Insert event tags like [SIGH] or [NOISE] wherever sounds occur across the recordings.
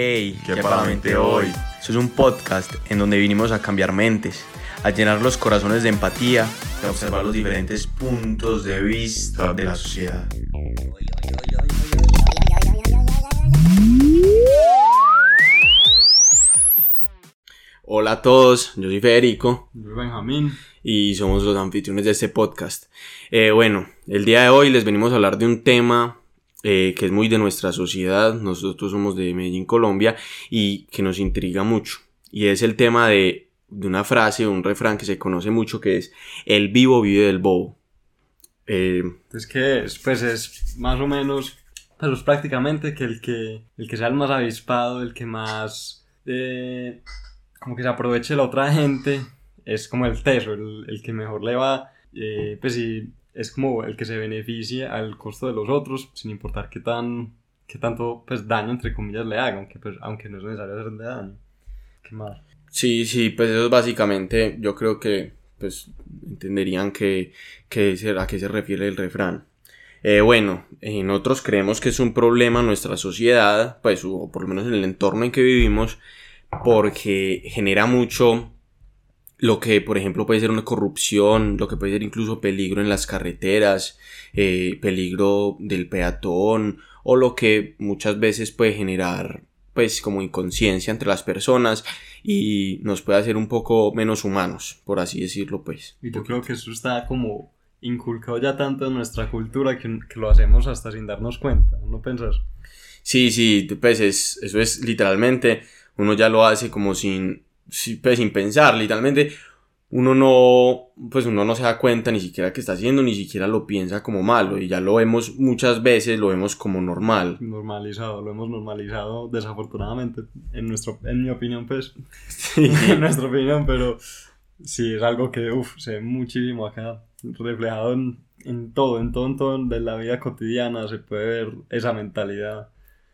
Hey, ¿qué, para mente hoy? Eso es un podcast en donde vinimos a cambiar mentes, a llenar los corazones de empatía y a observar los diferentes puntos de vista de la sociedad. Hola a todos, yo soy Federico. Yo soy Benjamín. Y somos los anfitriones de este podcast. Eh, bueno, el día de hoy les venimos a hablar de un tema eh, que es muy de nuestra sociedad, nosotros somos de Medellín, Colombia, y que nos intriga mucho. Y es el tema de, de una frase, un refrán que se conoce mucho, que es, el vivo vive del bobo. Eh, es que pues es más o menos, pues es prácticamente que el que, el que sea el más avispado, el que más, eh, como que se aproveche la otra gente, es como el teso, el, el que mejor le va, pues si es como el que se beneficia al costo de los otros, sin importar qué tan qué tanto pues daño entre comillas le hagan, aunque, pues, aunque no es necesario hacerle daño. ¿Qué más? Sí, sí, pues eso es básicamente, yo creo que pues entenderían que, que a qué se refiere el refrán. Eh, bueno, nosotros creemos que es un problema en nuestra sociedad, pues, o por lo menos en el entorno en que vivimos, porque genera mucho lo que por ejemplo puede ser una corrupción, lo que puede ser incluso peligro en las carreteras, eh, peligro del peatón o lo que muchas veces puede generar pues como inconsciencia entre las personas y nos puede hacer un poco menos humanos, por así decirlo pues. Y yo creo que eso está como inculcado ya tanto en nuestra cultura que, que lo hacemos hasta sin darnos cuenta, ¿no pensás? Sí, sí, pues es, eso es literalmente, uno ya lo hace como sin pues, sin pensar, literalmente uno no, pues uno no se da cuenta ni siquiera que está haciendo, ni siquiera lo piensa como malo y ya lo vemos muchas veces, lo vemos como normal. Normalizado, lo hemos normalizado desafortunadamente, en, nuestro, en mi opinión pues, sí. [LAUGHS] en nuestra opinión, pero sí, es algo que, uff, se ve muchísimo acá, reflejado en, en todo, en todo, en todo de la vida cotidiana se puede ver esa mentalidad.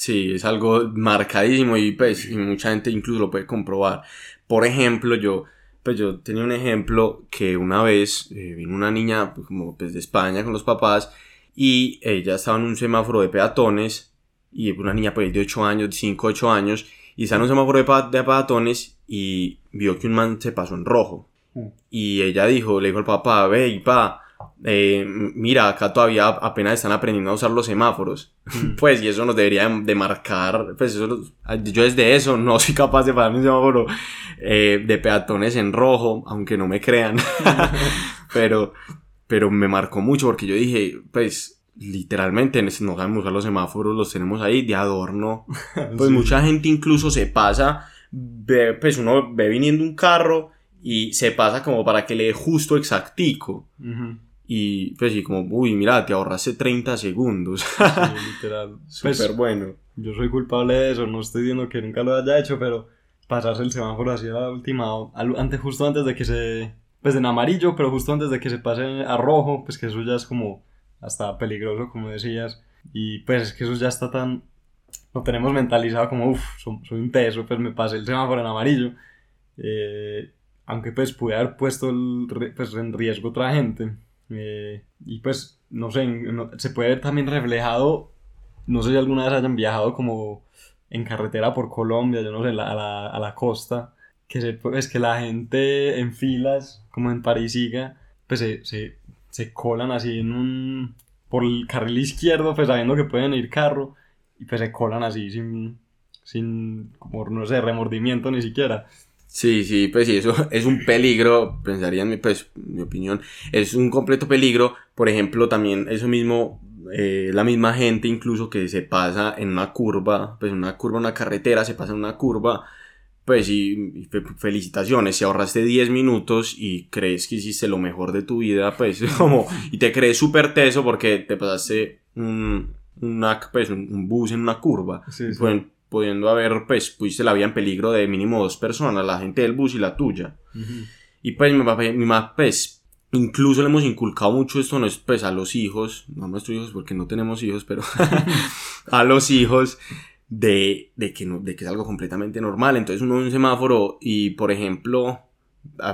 Sí, es algo marcadísimo y pues y mucha gente incluso lo puede comprobar. Por ejemplo, yo, pues yo tenía un ejemplo que una vez eh, vino una niña pues, como pues de España con los papás y ella estaba en un semáforo de peatones y una niña pues de 8 años, 5, 8 años y estaba en un semáforo de, de peatones y vio que un man se pasó en rojo. Mm. Y ella dijo, le dijo al papá, ve y pa, eh, mira, acá todavía apenas están aprendiendo a usar los semáforos. Mm. [LAUGHS] pues, y eso nos debería de, marcar, pues eso, yo desde eso no soy capaz de parar un semáforo eh, de peatones en rojo, aunque no me crean. [LAUGHS] pero, pero me marcó mucho porque yo dije, pues, literalmente no sabemos usar los semáforos, los tenemos ahí de adorno. [LAUGHS] Pues mucha gente incluso se pasa, ve, pues uno ve viniendo un carro y se pasa como para que le dé justo exactico. Y pues sí, como, uy, mira, te ahorraste 30 segundos. sí, [LAUGHS] literal. Súper pues, bueno. Yo soy culpable de eso, no estoy diciendo que nunca lo haya hecho, pero pasarse el semáforo así a la última, antes, justo antes de que se, pues en amarillo, pero justo antes de que se pase a rojo, pues que eso ya es como hasta peligroso, como decías. Y pues es que eso ya está tan, lo tenemos mentalizado como, uff, soy, un peso, pues me pasé el semáforo en amarillo. Eh, aunque pues pude haber puesto el, pues, en riesgo otra gente. Eh, y pues, no sé, se puede ver también reflejado, no sé si alguna vez hayan viajado como en carretera por Colombia, yo no sé, a la, a la costa, que se, pues que la gente en filas, como en Parisiga, pues se, se, se colan así en un, por el carril izquierdo, pues sabiendo que pueden ir carro, y pues se colan así sin, sin, como no sé, remordimiento ni siquiera. Sí, sí, pues sí, eso [LAUGHS] es un peligro, pensaría en mi, pues, mi opinión, es un completo peligro. Por ejemplo, también eso mismo, eh, la misma gente incluso que se pasa en una curva, pues una curva, una carretera, se pasa en una curva, pues y, felicitaciones, si ahorraste 10 minutos y crees que hiciste lo mejor de tu vida, pues [LAUGHS] como, y te crees súper teso porque te pasaste un, una, pues, un, bus en una curva. Sí, sí pudiendo haber, pues, pusiste la vida en peligro de mínimo dos personas, la gente del bus y la tuya. Y pues mi papá, mi mamá, pues, incluso le hemos inculcado mucho esto, no es, pues, a los hijos, no a nuestros hijos porque no tenemos hijos, pero [LAUGHS] a los hijos de, de, que no, de que es algo completamente normal. Entonces uno ve un semáforo y, por ejemplo,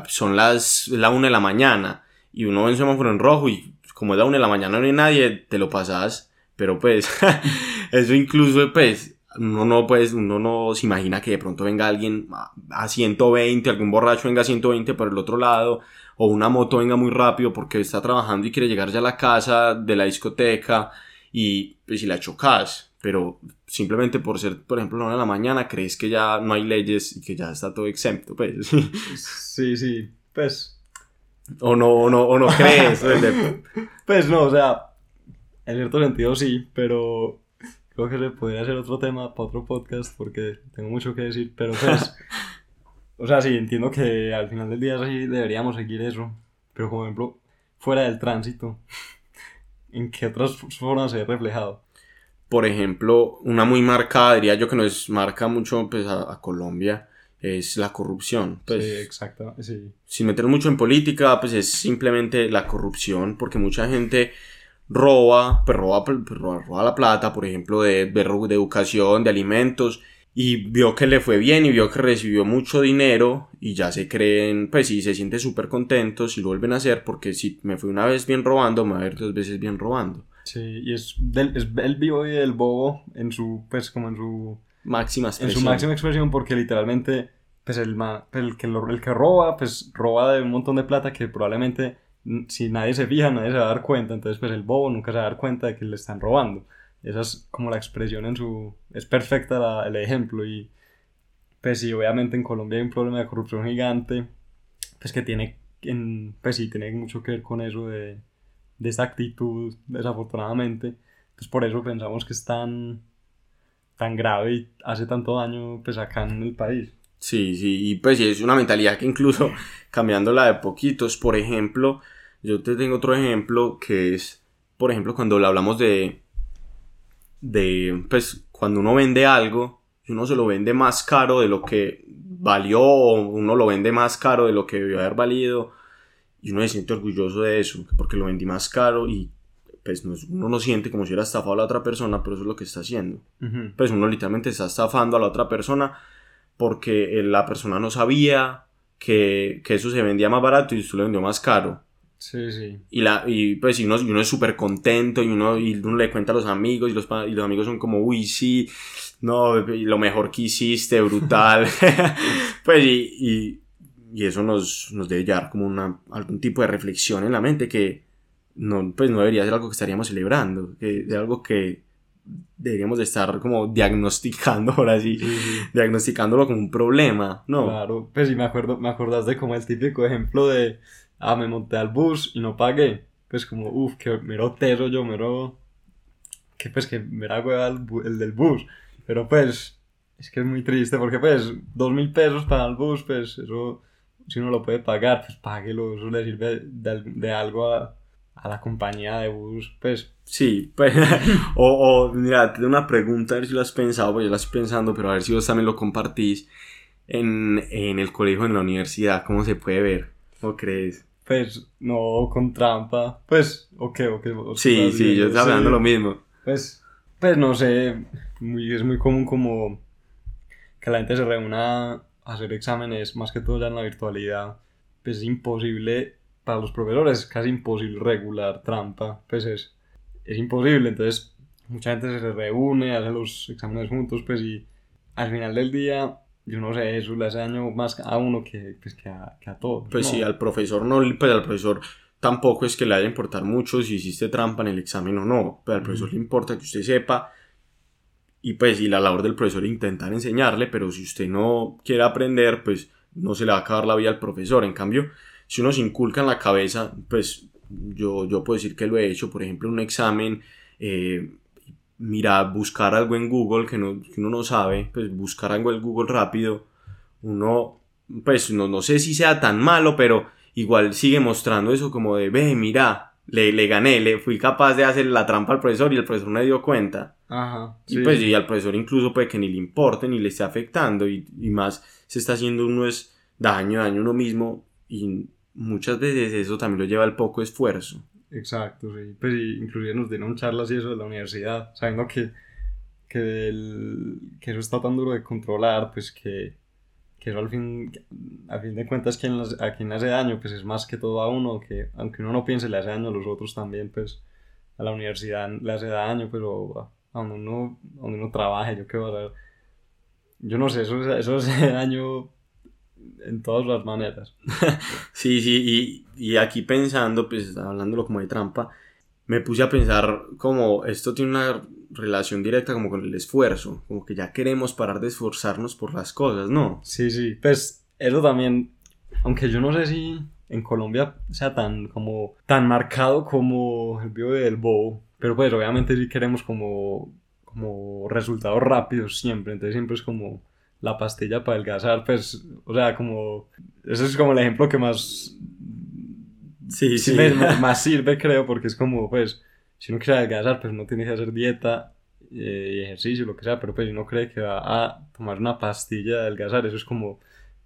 son las, la una de la mañana y uno ve un semáforo en rojo y como es la una de la mañana no hay nadie, te lo pasas. Pero pues, [LAUGHS] eso incluso, pues, uno no, pues, uno no se imagina que de pronto venga alguien a 120, algún borracho venga a 120 por el otro lado, o una moto venga muy rápido porque está trabajando y quiere llegar ya a la casa de la discoteca y pues si la chocas, pero simplemente por ser, por ejemplo, la una de la mañana, crees que ya no hay leyes y que ya está todo exento, pues. [LAUGHS] Sí, sí, pues. O no, o no, o no crees. [LAUGHS] pues no, o sea, en cierto sentido sí, pero creo que se podría hacer otro tema para otro podcast porque tengo mucho que decir, pero pues. [LAUGHS] o sea, sí, entiendo que al final del día sí deberíamos seguir eso, pero como ejemplo, fuera del tránsito, [LAUGHS] ¿en qué otras formas se ve reflejado? por ejemplo, una muy marcada, diría yo que nos marca mucho pues, a, Colombia, es la corrupción. Pues, sí, exacto, sí. Sin meter mucho en política, pues es simplemente la corrupción, porque mucha gente roba, pues roba, pues, roba, la plata, por ejemplo, de, de, de educación, de alimentos, y vio que le fue bien y vio que recibió mucho dinero y ya se creen, pues sí, se siente súper contentos y lo vuelven a hacer porque si me fui una vez bien robando, me va a ir dos veces bien robando. Sí, y es, del, es el vivo y el bobo en su, pues como en su... Máxima expresión. En su máxima expresión porque literalmente, pues el, el, que, el que roba, pues roba de un montón de plata que probablemente si nadie se fija, nadie se va a dar cuenta. Entonces, pues el bobo nunca se va a dar cuenta de que le están robando. Esa es como la expresión en su... Es perfecta el ejemplo y pues sí, obviamente en Colombia hay un problema de corrupción gigante, pues que tiene, en, pues sí, tiene mucho que ver con eso de de esa actitud, desafortunadamente. Pues por eso pensamos que es tan, tan grave y hace tanto daño pues acá en el país. Sí, sí, y pues es una mentalidad que incluso [LAUGHS] cambiándola de poquitos, por ejemplo, yo te tengo otro ejemplo que es, por ejemplo, cuando hablamos de, de, pues cuando uno vende algo, uno se lo vende más caro de lo que valió, o uno lo vende más caro de lo que debió haber valido, y uno se siente orgulloso de eso, porque lo vendí más caro y pues uno no siente como si hubiera estafado a la otra persona, pero eso es lo que está haciendo. Pues uno literalmente está estafando a la otra persona porque la persona no sabía que, que eso se vendía más barato y usted lo vendió más caro. Sí, sí. Y, la, y pues y uno, uno es súper contento y uno, y uno le cuenta a los amigos y los, y los amigos son como, uy, sí, no, lo mejor que hiciste, brutal. [LAUGHS] pues y y eso nos, nos debe llevar como una, algún tipo de reflexión en la mente que no, pues no debería ser algo que estaríamos celebrando, que es algo que deberíamos de estar como diagnosticando, [LAUGHS] ahora sí, diagnosticándolo como un problema, ¿no? Claro, pues sí me acuerdo, me acordás de como el típico ejemplo de, ah, me monté al bus y no pagué, pues como, uff, que mero teso yo, mero, que pues que me hago el, el del bus, pero pues, es que es muy triste porque pues, dos mil pesos para el bus, pues eso si uno lo puede pagar, pues páguelo, eso le sirve de, de algo a, a, la compañía de bus, pues. Sí, pues, [LAUGHS] o, o, mira, te una pregunta, a ver si lo has pensado, pues yo la estoy pensando, pero a ver si vos también lo compartís en, en el colegio, en la universidad, ¿cómo se puede ver? ¿Cómo crees? Pues, no, con trampa, pues, ok, ok. Sí, sí, yo estaba hablando lo mismo. Pues, pues no sé, muy, es muy común como que la gente se reúna hacer exámenes, más que todo ya en la virtualidad, pues es imposible para los profesores, es casi imposible regular trampa, pues es, es imposible, entonces mucha gente se reúne, hace los exámenes juntos, pues y al final del día, yo no sé, eso le hace daño más a uno que, pues, que, a, que a todos. Pues sí, al profesor no, pues al profesor tampoco es que le haya importar mucho si hiciste trampa en el examen o no, pero al profesor le importa que usted sepa y pues y la labor del profesor es intentar enseñarle, pero si usted no quiere aprender, pues no se le va a acabar la vida al profesor. En cambio, si uno se inculca en la cabeza, pues yo, yo puedo decir que lo he hecho, por ejemplo, en un examen, eh, mira, buscar algo en Google que, no, que uno no sabe, pues buscar algo en Google rápido, uno, pues no, no sé si sea tan malo, pero igual sigue mostrando eso como de, ve, mira, le, le gané, le fui capaz de hacer la trampa al profesor y el profesor me dio cuenta. Ajá. Y pues y al profesor incluso puede que ni le importe ni le esté afectando y, y más se está haciendo uno es daño, daño a uno mismo y muchas veces eso también lo lleva al poco esfuerzo. Exacto, sí. Pues inclusive nos dieron charlas y eso de la universidad, sabiendo que, que, el, que eso está tan duro de controlar, pues que que eso al fin, a fin de cuentas quien, a quien le hace daño, pues es más que todo a uno, que aunque uno no piense le hace daño a los otros también, pues a la universidad le hace daño, pero a donde uno, donde uno trabaje, yo qué voy a saber. Yo no sé, eso, eso hace daño en todas las maneras. [LAUGHS] sí, sí, y, y aquí pensando, pues hablándolo como de trampa, me puse a pensar como esto tiene una relación directa como con el esfuerzo, como que ya queremos parar de esforzarnos por las cosas, ¿no? Sí, sí, pues eso también, aunque yo no sé si en Colombia sea tan como tan marcado como el video del bobo, pero pues obviamente sí queremos como como resultados rápidos siempre, entonces siempre es como la pastilla para adelgazar, pues, o sea, como ese es como el ejemplo que más sí, sí. [LAUGHS] más sirve, creo, porque es como, pues, si uno quiere adelgazar, pues uno tiene que hacer dieta eh, y ejercicio, lo que sea, pero pues si uno cree que va a tomar una pastilla de adelgazar, eso es como,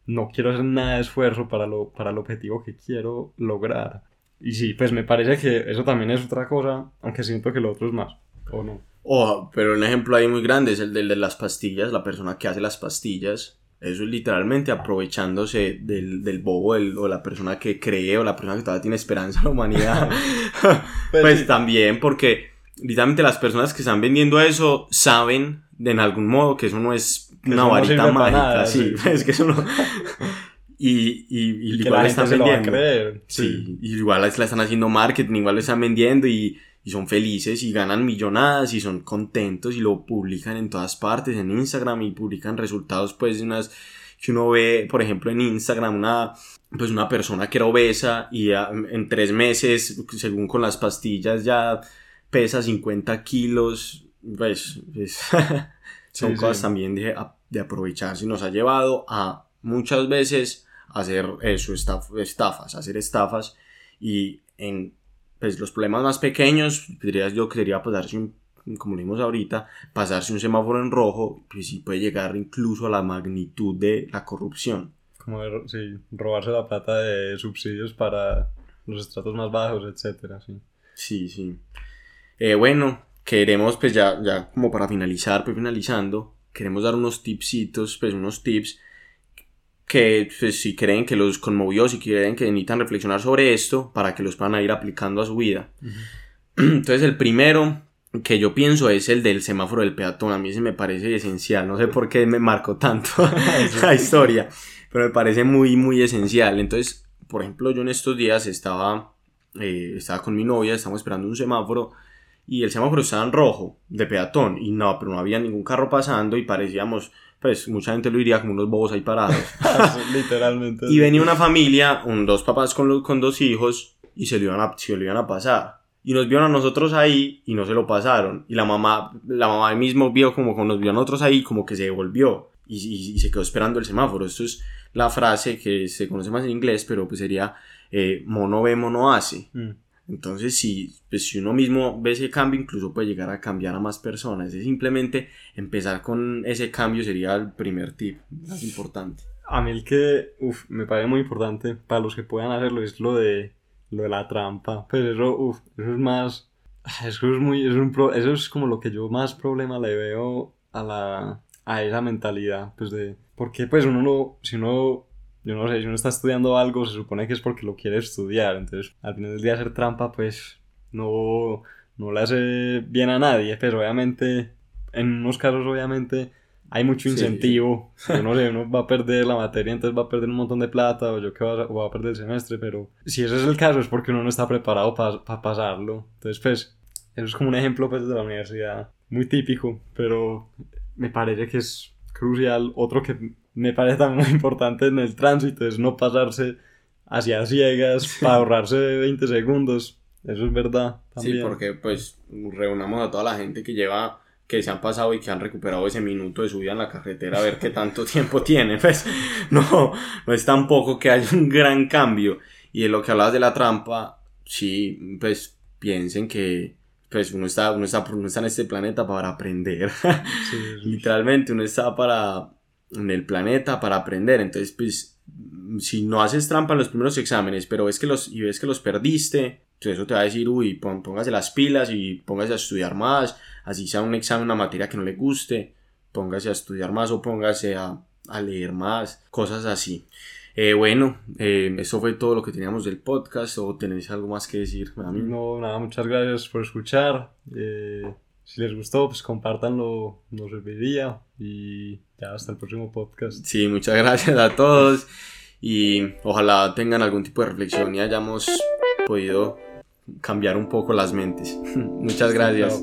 no quiero hacer nada de esfuerzo para, lo, para el objetivo que quiero lograr. Y sí, pues me parece que eso también es otra cosa, aunque siento que lo otro es más, ¿o no? Oh, pero un ejemplo ahí muy grande es el del de las pastillas, la persona que hace las pastillas eso es literalmente aprovechándose del, del bobo o la persona que cree o la persona que todavía tiene esperanza en la humanidad. [LAUGHS] pues, [LAUGHS] pues también porque literalmente las personas que están vendiendo eso saben de en algún modo que eso no es una varita mágica. sí, es que eso no... [LAUGHS] Y, y, y, igual la están vendiendo. Sí. y igual la están haciendo marketing, igual lo están vendiendo y y son felices y ganan millonadas y son contentos y lo publican en todas partes en Instagram y publican resultados pues de unas que uno ve por ejemplo en Instagram una pues una persona que era obesa y en tres meses según con las pastillas ya pesa 50 kilos pues, pues [LAUGHS] son cosas también de, de aprovecharse y nos ha llevado a muchas veces hacer eso estafas hacer estafas y en pues los problemas más pequeños, dirías yo que sería pasarse un, como lo vimos ahorita, pasarse un semáforo en rojo, pues sí puede llegar incluso a la magnitud de la corrupción. Como sí, robarse la plata de subsidios para los estratos más bajos, etcétera, sí. Sí, sí. Eh, bueno, queremos pues ya, ya como para finalizar, pues finalizando, queremos dar unos tipsitos, pues unos tips que pues, si creen que los conmovió, si creen que necesitan reflexionar sobre esto para que los puedan ir aplicando a su vida. [CLEARS THROAT] Entonces el primero que yo pienso es el del semáforo del peatón. A mí se me parece esencial. No sé por qué me marcó tanto [LAUGHS] [LAUGHS] la historia, pero me parece muy, muy esencial. Entonces, por ejemplo, yo en estos días estaba, eh, estaba con mi novia, estábamos esperando un semáforo y el semáforo estaba en rojo de peatón y no, pero no había ningún carro pasando y parecíamos pues mucha gente lo diría como unos bobos ahí parados. [LAUGHS] Literalmente. Y venía una familia, un, dos papás con, con dos hijos, y se lo, iban a, se lo iban a pasar. Y nos vieron a nosotros ahí y no se lo pasaron. Y la mamá, la mamá mismo vio como que nos vio a nosotros ahí, como que se devolvió. Y, y, se quedó esperando el semáforo. Esto es la frase que se conoce más en inglés, pero pues sería eh, mono ve, mono hace. Mm. Entonces, si, pues, si uno mismo ve ese cambio, incluso puede llegar a cambiar a más personas. Es simplemente empezar con ese cambio sería el primer tip más importante. A mí el que uf, me parece muy importante para los que puedan hacerlo es lo de, lo de la trampa. Pues eso, uf, eso es más... [SIGHS] Eso es, muy, es un eso es como lo que yo más problema le veo a, la, a esa mentalidad. Pues de... Porque pues uno no... Si uno yo no sé, si uno está estudiando algo, se supone que es porque lo quiere estudiar. Entonces, al final del día hacer trampa, pues no, no le hace bien a nadie. Pero obviamente, en unos casos, obviamente, hay mucho incentivo. [LAUGHS] Yo no sé, uno va a perder la materia, entonces va a perder un montón de plata, o yo que va, a perder el semestre. Pero si ese es el caso, es porque uno no está preparado para pasarlo. Entonces, pues, eso es como un ejemplo pues, de la universidad. Muy típico, pero me parece que es crucial. Otro que me parece también muy importante en el tránsito es no pasarse hacia ciegas para ahorrarse 20 segundos. Eso es verdad. También. Sí, porque pues reunamos a toda la gente que lleva, que se han pasado y que han recuperado ese minuto de su vida en la carretera a ver qué tanto [LAUGHS] tiempo tiene. Pues [LAUGHS] no, no es tampoco que haya un gran cambio. Y en lo que hablabas de la trampa, sí, pues piensen que pues uno está, uno está, uno está en este planeta para aprender. [LAUGHS] Literalmente, uno está para en el planeta para aprender. Entonces, pues, si no haces trampa en los primeros exámenes, pero ves que los, y ves que los perdiste, pues eso te va a decir, uy, póngase las pilas y póngase a estudiar más, así sea un examen, una materia que no le guste, póngase a estudiar más o póngase a, a leer más, cosas así. Eh, bueno, eh, eso fue todo lo que teníamos del podcast. ¿O tenéis algo más que decir a mí? No, nada, muchas gracias por escuchar. Eh, si les gustó, pues compártanlo, nos serviría. Y ya hasta el próximo podcast. Sí, muchas gracias a todos. Y ojalá tengan algún tipo de reflexión y hayamos podido cambiar un poco las mentes. [LAUGHS] muchas gracias.